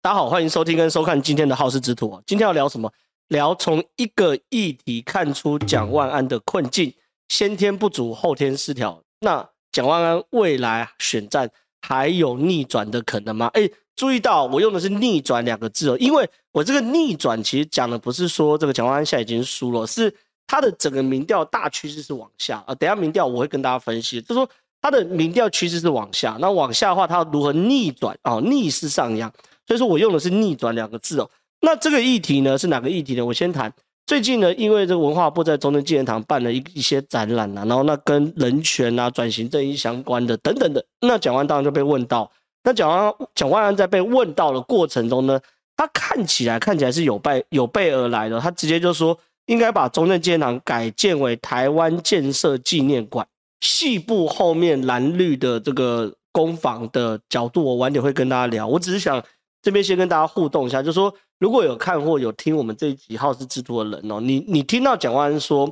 大家好，欢迎收听跟收看今天的好事之徒。今天要聊什么？聊从一个议题看出蒋万安的困境，先天不足，后天失调。那蒋万安未来选战还有逆转的可能吗？哎，注意到我用的是逆转两个字哦，因为我这个逆转其实讲的不是说这个蒋万安现在已经输了，是他的整个民调大趋势是往下啊。等下民调我会跟大家分析，就说他的民调趋势是往下，那往下的话，他要如何逆转啊？逆势上扬。所以说我用的是“逆转”两个字哦。那这个议题呢是哪个议题呢？我先谈最近呢，因为这个文化部在中正纪念堂办了一一些展览啊，然后那跟人权啊、转型正义相关的等等的，那蒋万当然就被问到。那蒋万蒋万安在被问到的过程中呢，他看起来看起来是有备有备而来的，他直接就说应该把中正纪念堂改建为台湾建设纪念馆。细部后面蓝绿的这个攻防的角度，我晚点会跟大家聊。我只是想。这边先跟大家互动一下，就说，如果有看或有听我们这一集好事之徒的人哦，你你听到蒋万说，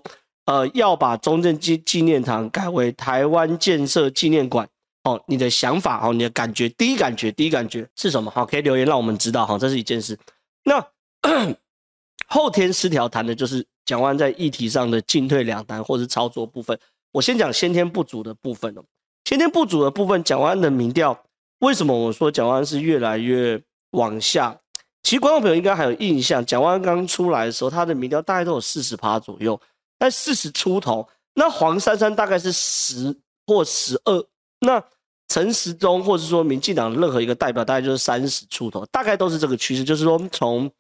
呃，要把中正纪纪念堂改为台湾建设纪念馆哦，你的想法哦，你的感觉，第一感觉，第一感觉是什么？好，可以留言让我们知道哈，这是一件事。那 后天失调谈的就是蒋万在议题上的进退两难或是操作部分。我先讲先天不足的部分哦，先天不足的部分，蒋万的民调为什么我说蒋万是越来越？往下，其实观众朋友应该还有印象，蒋万刚出来的时候，他的民调大概都有四十趴左右，在四十出头。那黄珊珊大概是十或十二，那陈时中或者说民进党的任何一个代表，大概就是三十出头，大概都是这个趋势。就是说，从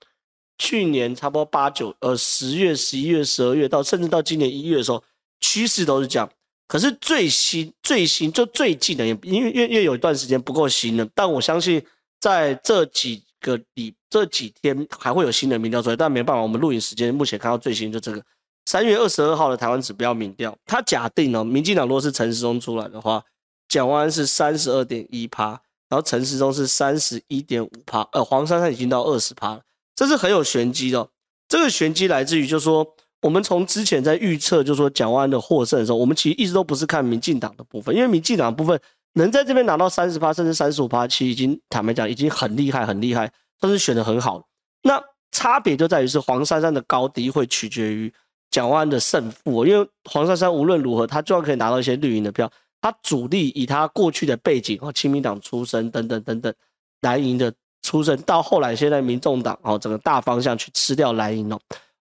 去年差不多八九呃十月、十一月、十二月到甚至到今年一月的时候，趋势都是这样。可是最新最新就最近的，因为因为因为有一段时间不够新了，但我相信。在这几个里这几天还会有新的民调出来，但没办法，我们录影时间目前看到最新就这个三月二十二号的台湾指标民调，他假定哦，民进党如果是陈时中出来的话，蒋万是三十二点一趴，然后陈时中是三十一点五趴，呃，黄珊珊已经到二十趴了，这是很有玄机的。这个玄机来自于，就是说我们从之前在预测，就是说蒋万安的获胜的时候，我们其实一直都不是看民进党的部分，因为民进党的部分。能在这边拿到三十趴甚至三十五趴，其实已经坦白讲已经很厉害很厉害，都是选的很好。那差别就在于是黄珊珊的高低会取决于蒋万安的胜负，因为黄珊珊无论如何，他就要可以拿到一些绿营的票，他主力以他过去的背景哦，亲民党出身等等等等，蓝营的出身，到后来现在民众党哦，整个大方向去吃掉蓝营哦。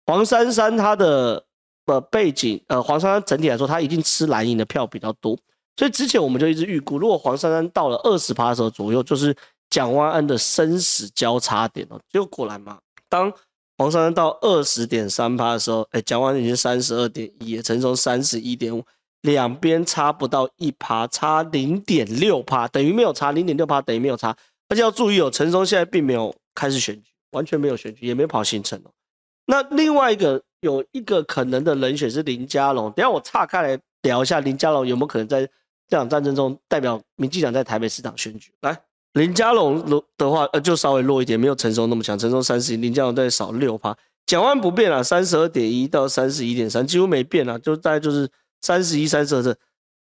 黄珊珊他的呃背景呃，黄珊珊整体来说，他一定吃蓝营的票比较多。所以之前我们就一直预估，如果黄珊珊到了二十趴的时候左右，就是蒋万安的生死交叉点哦。结果果然嘛，当黄珊珊到二十点三趴的时候，哎，蒋万安已经三十二点一，陈松三十一点五，两边差不到一趴，差零点六趴，等于没有差零点六趴，等于没有差。而且要注意哦，陈松现在并没有开始选举，完全没有选举，也没跑行程哦。那另外一个有一个可能的人选是林佳龙，等下我岔开来聊一下林佳龙有没有可能在。这场战争中，代表民进党在台北市长选举。来，林佳龙的话，呃，就稍微弱一点，没有陈松那么强。陈松三十一，林佳龙再少六趴。蒋万不变了，三十二点一到三十一点三，几乎没变啊，就大概就是三十一、三十二这。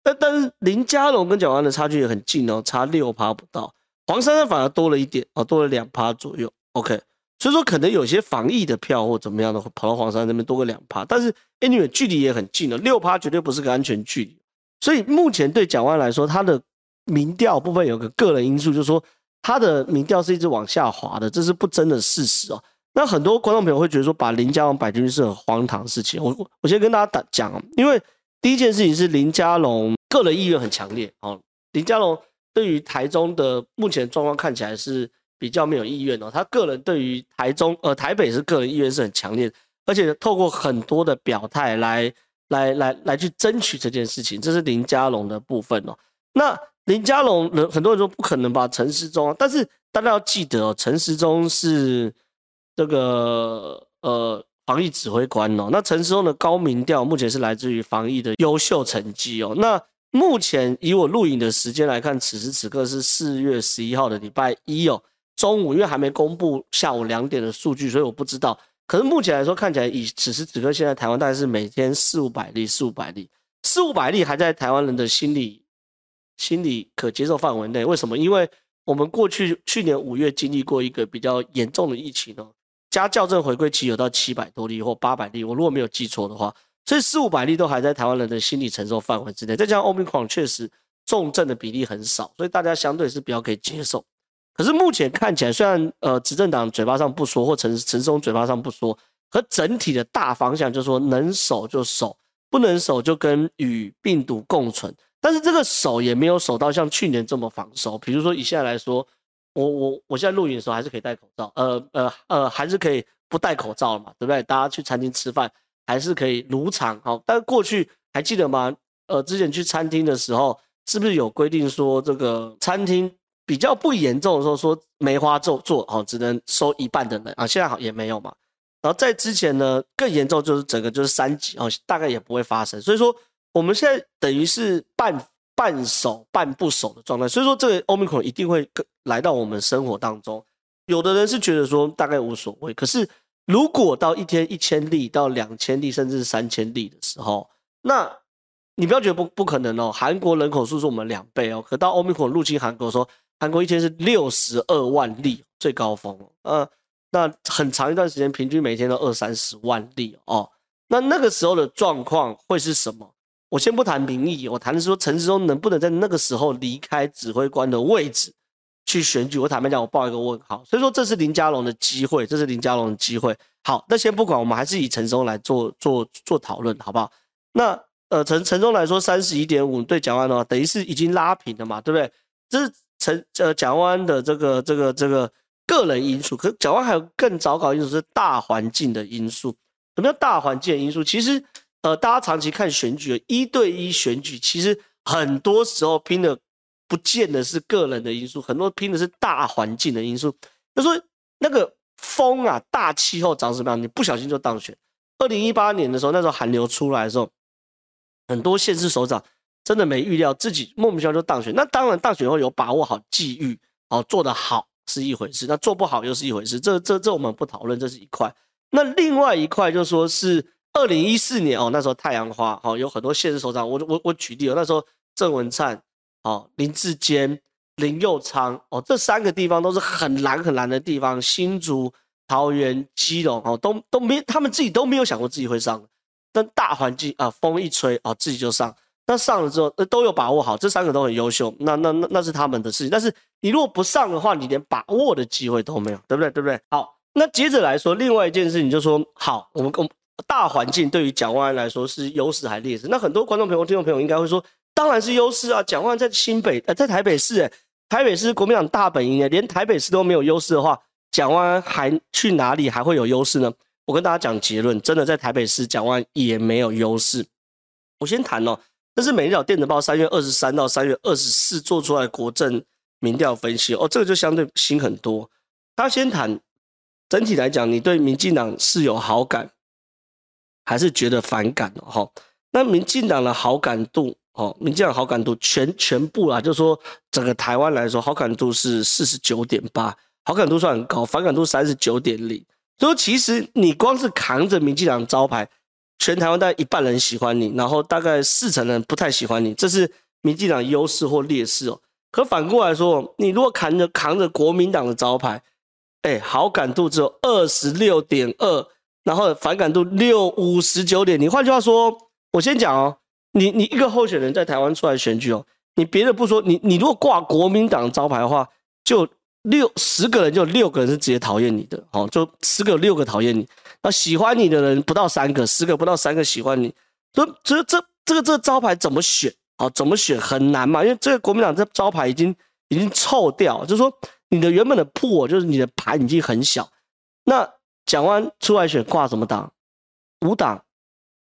但但是林佳龙跟蒋万的差距也很近哦，差六趴不到。黄珊珊反而多了一点哦，多了两趴左右。OK，所以说可能有些防疫的票或怎么样的，跑到黄山那边多个两趴。但是 anyway 距离也很近了，六趴绝对不是个安全距离。所以目前对蒋万来说，他的民调部分有个个人因素，就是说他的民调是一直往下滑的，这是不争的事实哦。那很多观众朋友会觉得说，把林佳龙摆进去是很荒唐的事情。我我我先跟大家打讲，因为第一件事情是林佳龙个人意愿很强烈哦。林佳龙对于台中的目前状况看起来是比较没有意愿哦。他个人对于台中呃台北是个人意愿是很强烈的，而且透过很多的表态来。来来来去争取这件事情，这是林佳龙的部分哦。那林佳龙人很多人说不可能吧？陈时中，但是大家要记得哦，陈时中是这个呃防疫指挥官哦。那陈时中的高民调目前是来自于防疫的优秀成绩哦。那目前以我录影的时间来看，此时此刻是四月十一号的礼拜一哦，中午，因为还没公布下午两点的数据，所以我不知道。可是目前来说，看起来以此时此刻，现在台湾大概是每天四五百例，四五百例，四五百例还在台湾人的心理心理可接受范围内。为什么？因为我们过去去年五月经历过一个比较严重的疫情哦，加校正回归期有到七百多例或八百例，我如果没有记错的话，所以四五百例都还在台湾人的心理承受范围之内。再加上欧米狂确实重症的比例很少，所以大家相对是比较可以接受。可是目前看起来，虽然呃执政党嘴巴上不说，或陈陈松嘴巴上不说，可整体的大方向就是说能守就守，不能守就跟与病毒共存。但是这个守也没有守到像去年这么防守。比如说以现在来说，我我我现在录影的时候还是可以戴口罩，呃呃呃还是可以不戴口罩了嘛，对不对？大家去餐厅吃饭还是可以如常。好，但过去还记得吗？呃，之前去餐厅的时候，是不是有规定说这个餐厅？比较不严重的时候，说梅花咒做哦，只能收一半的人啊。现在好也没有嘛。然后在之前呢，更严重就是整个就是三级哦，大概也不会发生。所以说我们现在等于是半半守半不守的状态。所以说这个 Omicron 一定会来到我们生活当中。有的人是觉得说大概无所谓，可是如果到一天一千例到两千例甚至是三千例的时候，那你不要觉得不不可能哦。韩国人口数是我们两倍哦，可到 Omicron 入侵韩国的时候。韩国一天是六十二万例最高峰，呃，那很长一段时间平均每天都二三十万例哦。那那个时候的状况会是什么？我先不谈民意，我谈的是说陈时中能不能在那个时候离开指挥官的位置去选举。我坦白讲，我报一个问号。所以说这是林佳龙的机会，这是林佳龙的机会。好，那先不管，我们还是以陈时中来做做做讨论，好不好？那呃，陈陈中来说三十一点五对蒋万安，等于是已经拉平了嘛，对不对？这是。陈呃蒋万安的这个这个这个个人因素，可蒋万还有更糟糕的因素是大环境的因素。什么叫大环境的因素？其实呃，大家长期看选举，一对一选举，其实很多时候拼的不见得是个人的因素，很多拼的是大环境的因素。就说那个风啊，大气候长什么样，你不小心就当选。二零一八年的时候，那时候寒流出来的时候，很多县市首长。真的没预料自己莫名其妙就当选，那当然当选后有把握好机遇，哦，做得好是一回事，那做不好又是一回事，这这这我们不讨论，这是一块。那另外一块就说是二零一四年哦，那时候太阳花哦，有很多县市首长，我我我举例哦，那时候郑文灿哦，林志坚、林佑昌哦，这三个地方都是很蓝很蓝的地方，新竹、桃园、基隆哦，都都没他们自己都没有想过自己会上，但大环境啊，风一吹哦，自己就上。那上了之后，都有把握好，这三个都很优秀，那那那那是他们的事情。但是你如果不上的话，你连把握的机会都没有，对不对？对不对？好，那接着来说，另外一件事情就是说，好，我们我们大环境对于蒋万安来说是优势还是劣势？那很多观众朋友、听众朋友应该会说，当然是优势啊！蒋万安在新北，呃，在台北市，诶，台北市国民党大本营，诶，连台北市都没有优势的话，蒋万安还去哪里还会有优势呢？我跟大家讲结论，真的在台北市，蒋万安也没有优势。我先谈哦。这是《每日电子报》三月二十三到三月二十四做出来国政民调分析哦，这个就相对新很多。他先谈整体来讲，你对民进党是有好感，还是觉得反感哦？那民进党的好感度哦，民进党好感度全全部啊，就是说整个台湾来说，好感度是四十九点八，好感度算很高，反感度三十九点零。所以其实你光是扛着民进党招牌。全台湾大概一半人喜欢你，然后大概四成人不太喜欢你，这是民进党优势或劣势哦。可反过来说，你如果扛着扛着国民党的招牌，哎，好感度只有二十六点二，然后反感度六五十九点。你换句话说，我先讲哦，你你一个候选人在台湾出来选举哦，你别的不说，你你如果挂国民党招牌的话，就六十个人就六个人是直接讨厌你的，哦，就十个六个讨厌你。那喜欢你的人不到三个，十个不到三个喜欢你，所以这这这个这个招牌怎么选啊？怎么选很难嘛？因为这个国民党这招牌已经已经臭掉，就是说你的原本的铺就是你的盘已经很小。那蒋万出来选挂什么党？五党，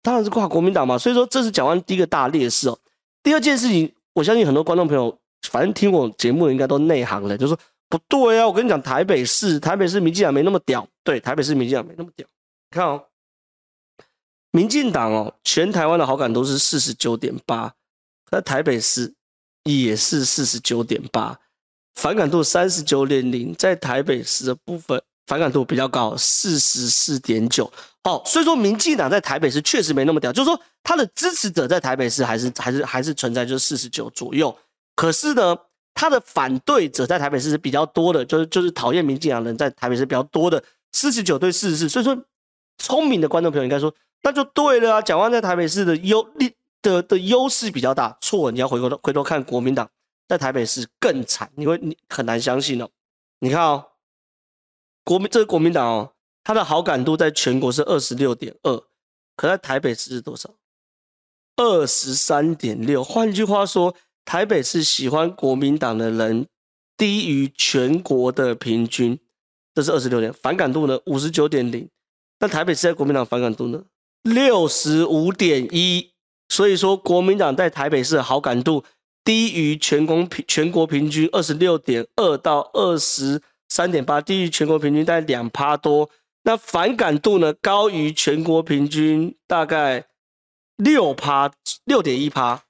当然是挂国民党嘛。所以说这是蒋万第一个大劣势哦。第二件事情，我相信很多观众朋友，反正听我节目的应该都内行了，就是说不对啊。我跟你讲，台北市台北市民进党没那么屌，对，台北市民进党没那么屌。看哦，民进党哦，全台湾的好感度是四十九点八，在台北市也是四十九点八，反感度三十九点零，在台北市的部分反感度比较高，四十四点九。哦，所以说民进党在台北市确实没那么屌，就是说他的支持者在台北市还是还是还是存在，就是四十九左右。可是呢，他的反对者在台北市是比较多的，就是就是讨厌民进党人在台北市比较多的，四十九对四十四。所以说，聪明的观众朋友应该说，那就对了啊。蒋万在台北市的优利的的优势比较大，错，你要回过头回头看国民党在台北市更惨，你会你很难相信哦。你看哦，国民这个国民党哦，他的好感度在全国是二十六点二，可在台北市是多少？二十三点六。换句话说。台北市喜欢国民党的人低于全国的平均，这是二十六点。反感度呢，五十九点零。那台北市在国民党反感度呢，六十五点一。所以说，国民党在台北市的好感度低于全国平全国平均二十六点二到二十三点八，低于全国平均大概两趴多。那反感度呢，高于全国平均大概六趴，六点一趴。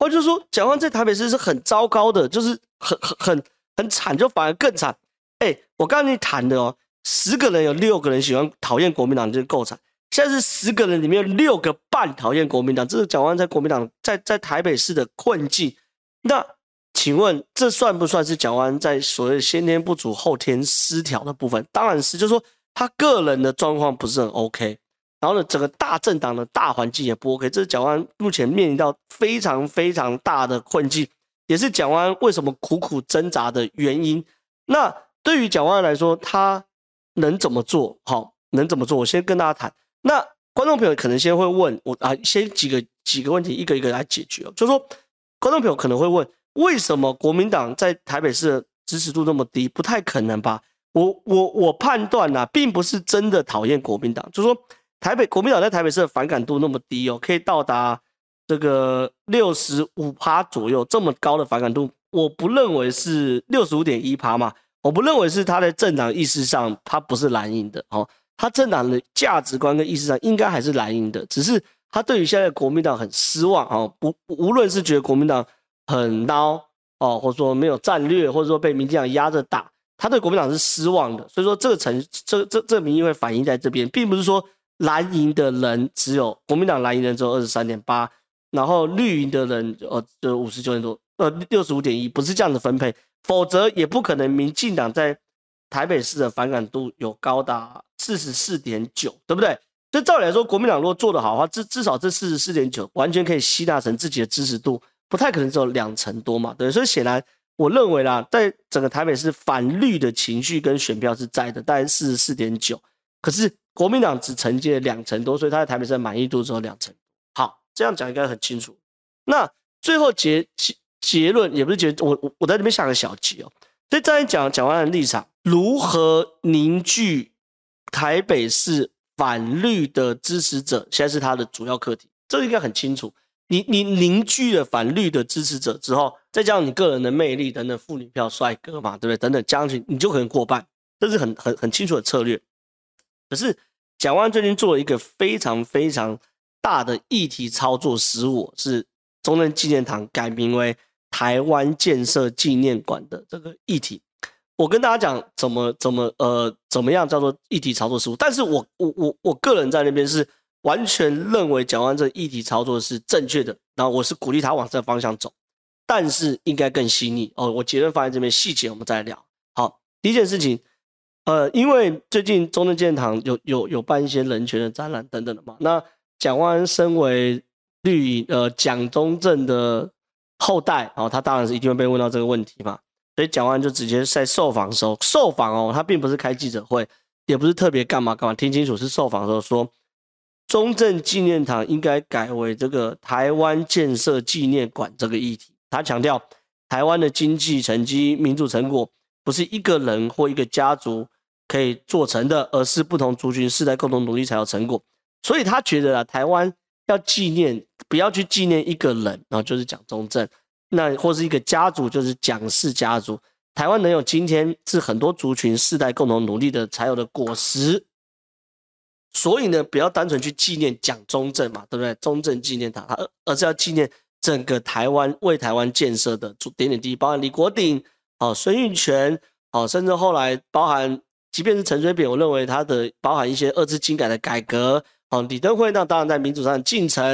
我就说，蒋万在台北市是很糟糕的，就是很很很很惨，就反而更惨。哎、欸，我刚才你谈的哦，十个人有六个人喜欢讨厌国民党，就够惨。现在是十个人里面有六个半讨厌国民党，这是蒋万在国民党在在台北市的困境。那请问，这算不算是蒋万在所谓先天不足后天失调的部分？当然是，就是说他个人的状况不是很 OK。然后呢，整个大政党的大环境也不 OK，这是蒋万目前面临到非常非常大的困境，也是蒋万为什么苦苦挣扎的原因。那对于蒋万来说，他能怎么做？好，能怎么做？我先跟大家谈。那观众朋友可能先会问我啊，先几个几个问题，一个一个来解决。就是说，观众朋友可能会问，为什么国民党在台北市的支持度那么低？不太可能吧？我我我判断呐、啊，并不是真的讨厌国民党，就是说。台北国民党在台北市的反感度那么低哦，可以到达这个六十五趴左右，这么高的反感度，我不认为是六十五点一趴嘛，我不认为是他在政党意识上他不是蓝营的哦，他政党的价值观跟意识上应该还是蓝营的，只是他对于现在国民党很失望哦，不无论是觉得国民党很孬哦，或者说没有战略，或者说被民进党压着打，他对国民党是失望的，所以说这个成这这这民意会反映在这边，并不是说。蓝营的人只有国民党蓝营人只有二十三点八，然后绿营的人呃就五十九点多，呃六十五点一，不是这样的分配，否则也不可能民进党在台北市的反感度有高达四十四点九，对不对？所以照理来说，国民党如果做得好的话，至至少这四十四点九完全可以吸纳成自己的支持度，不太可能只有两成多嘛，对。所以显然，我认为啦，在整个台北市反绿的情绪跟选票是在的，大概四十四点九，可是。国民党只承接了两成多，所以他在台北市的满意度只有两成。这样讲应该很清楚。那最后结结结论也不是结，我我在这边下个小结哦。所以再讲蒋万安的立场，如何凝聚台北市反绿的支持者，现在是他的主要课题。这个应该很清楚。你你凝聚了反绿的支持者之后，再加上你个人的魅力等等，妇女票、帅哥嘛，对不对？等等加上去，你就可能过半。这是很很很清楚的策略。可是蒋万最近做了一个非常非常大的议题操作失误，是中正纪念堂改名为台湾建设纪念馆的这个议题。我跟大家讲怎么怎么呃怎么样叫做议题操作失误，但是我我我我个人在那边是完全认为蒋万安这议题操作是正确的，然后我是鼓励他往这方向走，但是应该更细腻哦。我结论放在这边，细节我们再聊。好，第一件事情。呃，因为最近中正纪念堂有有有办一些人权的展览等等的嘛，那蒋万安身为绿呃蒋中正的后代，哦，他当然是一定会被问到这个问题嘛，所以蒋万安就直接在受访的时候受访哦，他并不是开记者会，也不是特别干嘛干嘛，听清楚是受访的时候说，中正纪念堂应该改为这个台湾建设纪念馆这个议题，他强调台湾的经济成绩、民主成果。不是一个人或一个家族可以做成的，而是不同族群世代共同努力才有成果。所以他觉得啊，台湾要纪念，不要去纪念一个人，然后就是蒋中正，那或是一个家族，就是蒋氏家族。台湾能有今天，是很多族群世代共同努力的才有的果实。所以呢，不要单纯去纪念蒋中正嘛，对不对？中正纪念堂，而而是要纪念整个台湾为台湾建设的点点滴滴，包含李国鼎。哦，孙运权，哦，甚至后来包含，即便是陈水扁，我认为他的包含一些二次金改的改革，哦，李登辉那当然在民主上进程，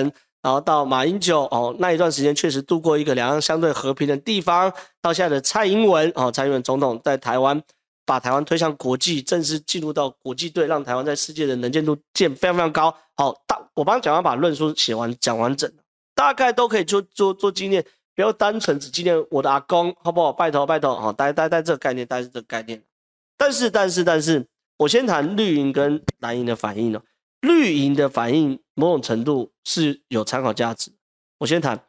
然后到马英九哦那一段时间确实度过一个两岸相对和平的地方，到现在的蔡英文哦，蔡英文总统在台湾把台湾推向国际，正式进入到国际队，让台湾在世界的能见度见非常非常高。好，大我帮蒋万把论述写完讲完整，大概都可以做做做纪念，不要单纯只纪念我的阿公，好不好？拜托拜托，好，大家大家这个概念，大概是这个概念。但是但是但是，我先谈绿营跟蓝营的反应哦。绿营的反应某种程度是有参考价值。我先谈，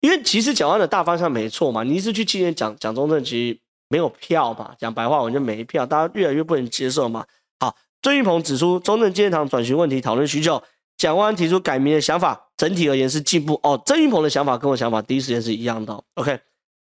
因为其实蒋万的大方向没错嘛，你一直去纪念蒋蒋中正，其实没有票嘛。讲白话，我就没票，大家越来越不能接受嘛。好，郑运鹏指出中正纪念堂转型问题讨论许久，蒋万提出改名的想法，整体而言是进步哦。郑运鹏的想法跟我想法第一时间是一样的，OK。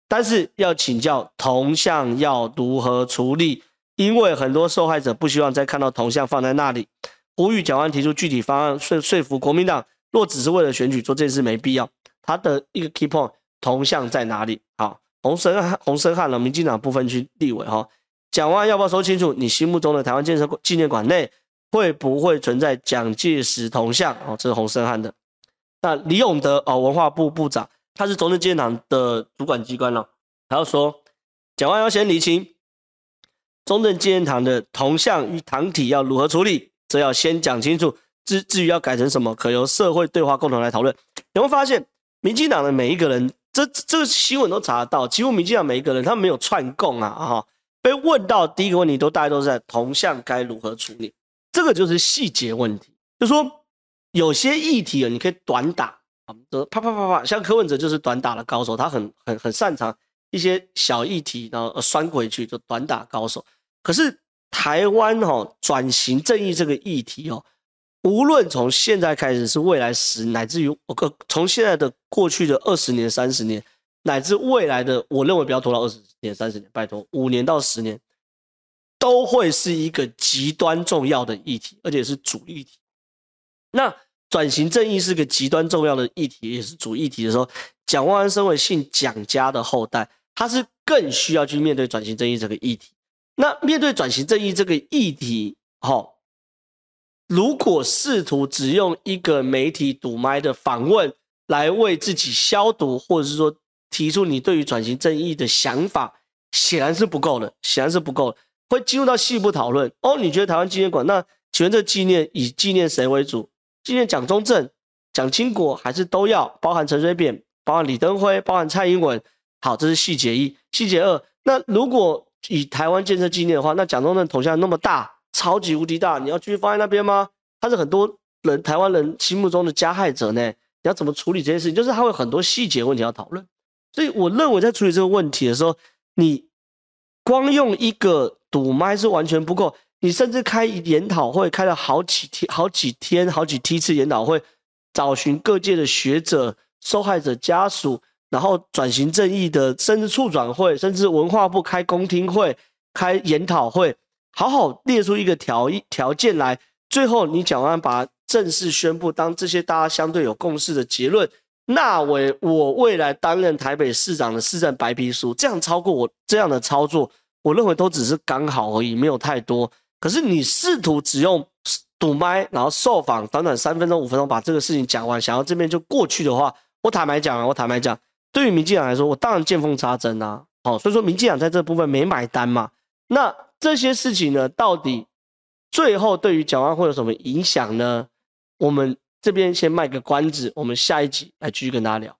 但是要请教铜像要如何处理，因为很多受害者不希望再看到铜像放在那里。呼吁蒋万提出具体方案说说服国民党，若只是为了选举做这件事没必要。他的一个 key point，铜像在哪里？好，洪申翰洪森汉了，民进党不分区立委哈，蒋万要不要说清楚？你心目中的台湾建设纪念馆内会不会存在蒋介石铜像？哦，这是洪森汉的。那李永德哦，文化部部长，他是中正纪念堂的主管机关了，他要说蒋万要先厘清中正纪念堂的铜像与堂体要如何处理。要先讲清楚，至至于要改成什么，可由社会对话共同来讨论。有没有发现，民进党的每一个人，这这个新闻都查得到，几乎民进党每一个人，他没有串供啊，哈，被问到第一个问题，都大概都是在同向该如何处理，这个就是细节问题。就说有些议题啊，你可以短打啊，啪啪啪啪，像柯文哲就是短打的高手，他很很很擅长一些小议题，然后拴回去就短打高手，可是。台湾哈转型正义这个议题哦，无论从现在开始是未来十，乃至于我个从现在的过去的二十年、三十年，乃至未来的，我认为不要拖到二十年、三十年，拜托五年到十年，都会是一个极端重要的议题，而且是主议题。那转型正义是个极端重要的议题，也是主议题的时候，蒋万安身为姓蒋家的后代，他是更需要去面对转型正义这个议题。那面对转型正义这个议题，哈，如果试图只用一个媒体堵麦的访问来为自己消毒，或者是说提出你对于转型正义的想法，显然是不够的，显然是不够的。会进入到细部讨论。哦，你觉得台湾纪念馆？那请问这纪念以纪念谁为主？纪念蒋中正、蒋经国，还是都要包含陈水扁、包含李登辉、包含蔡英文？好，这是细节一。细节二，那如果以台湾建设纪念的话，那蒋中正头像那么大，超级无敌大，你要继续放在那边吗？他是很多人台湾人心目中的加害者呢，你要怎么处理这件事情？就是他会有很多细节问题要讨论。所以我认为在处理这个问题的时候，你光用一个堵麦是完全不够，你甚至开研讨会，开了好几天、好几天、好几梯次研讨会，找寻各界的学者、受害者家属。然后转型正义的，甚至促转会，甚至文化部开公听会、开研讨会，好好列出一个条条件来。最后你讲完把正式宣布，当这些大家相对有共识的结论，纳为我未来担任台北市长的市政白皮书。这样超过我这样的操作，我认为都只是刚好而已，没有太多。可是你试图只用堵麦，然后受访短短三分钟、五分钟把这个事情讲完，想要这边就过去的话，我坦白讲啊，我坦白讲。对于民进党来说，我当然见缝插针啊，好，所以说民进党在这部分没买单嘛。那这些事情呢，到底最后对于蒋万会有什么影响呢？我们这边先卖个关子，我们下一集来继续跟大家聊。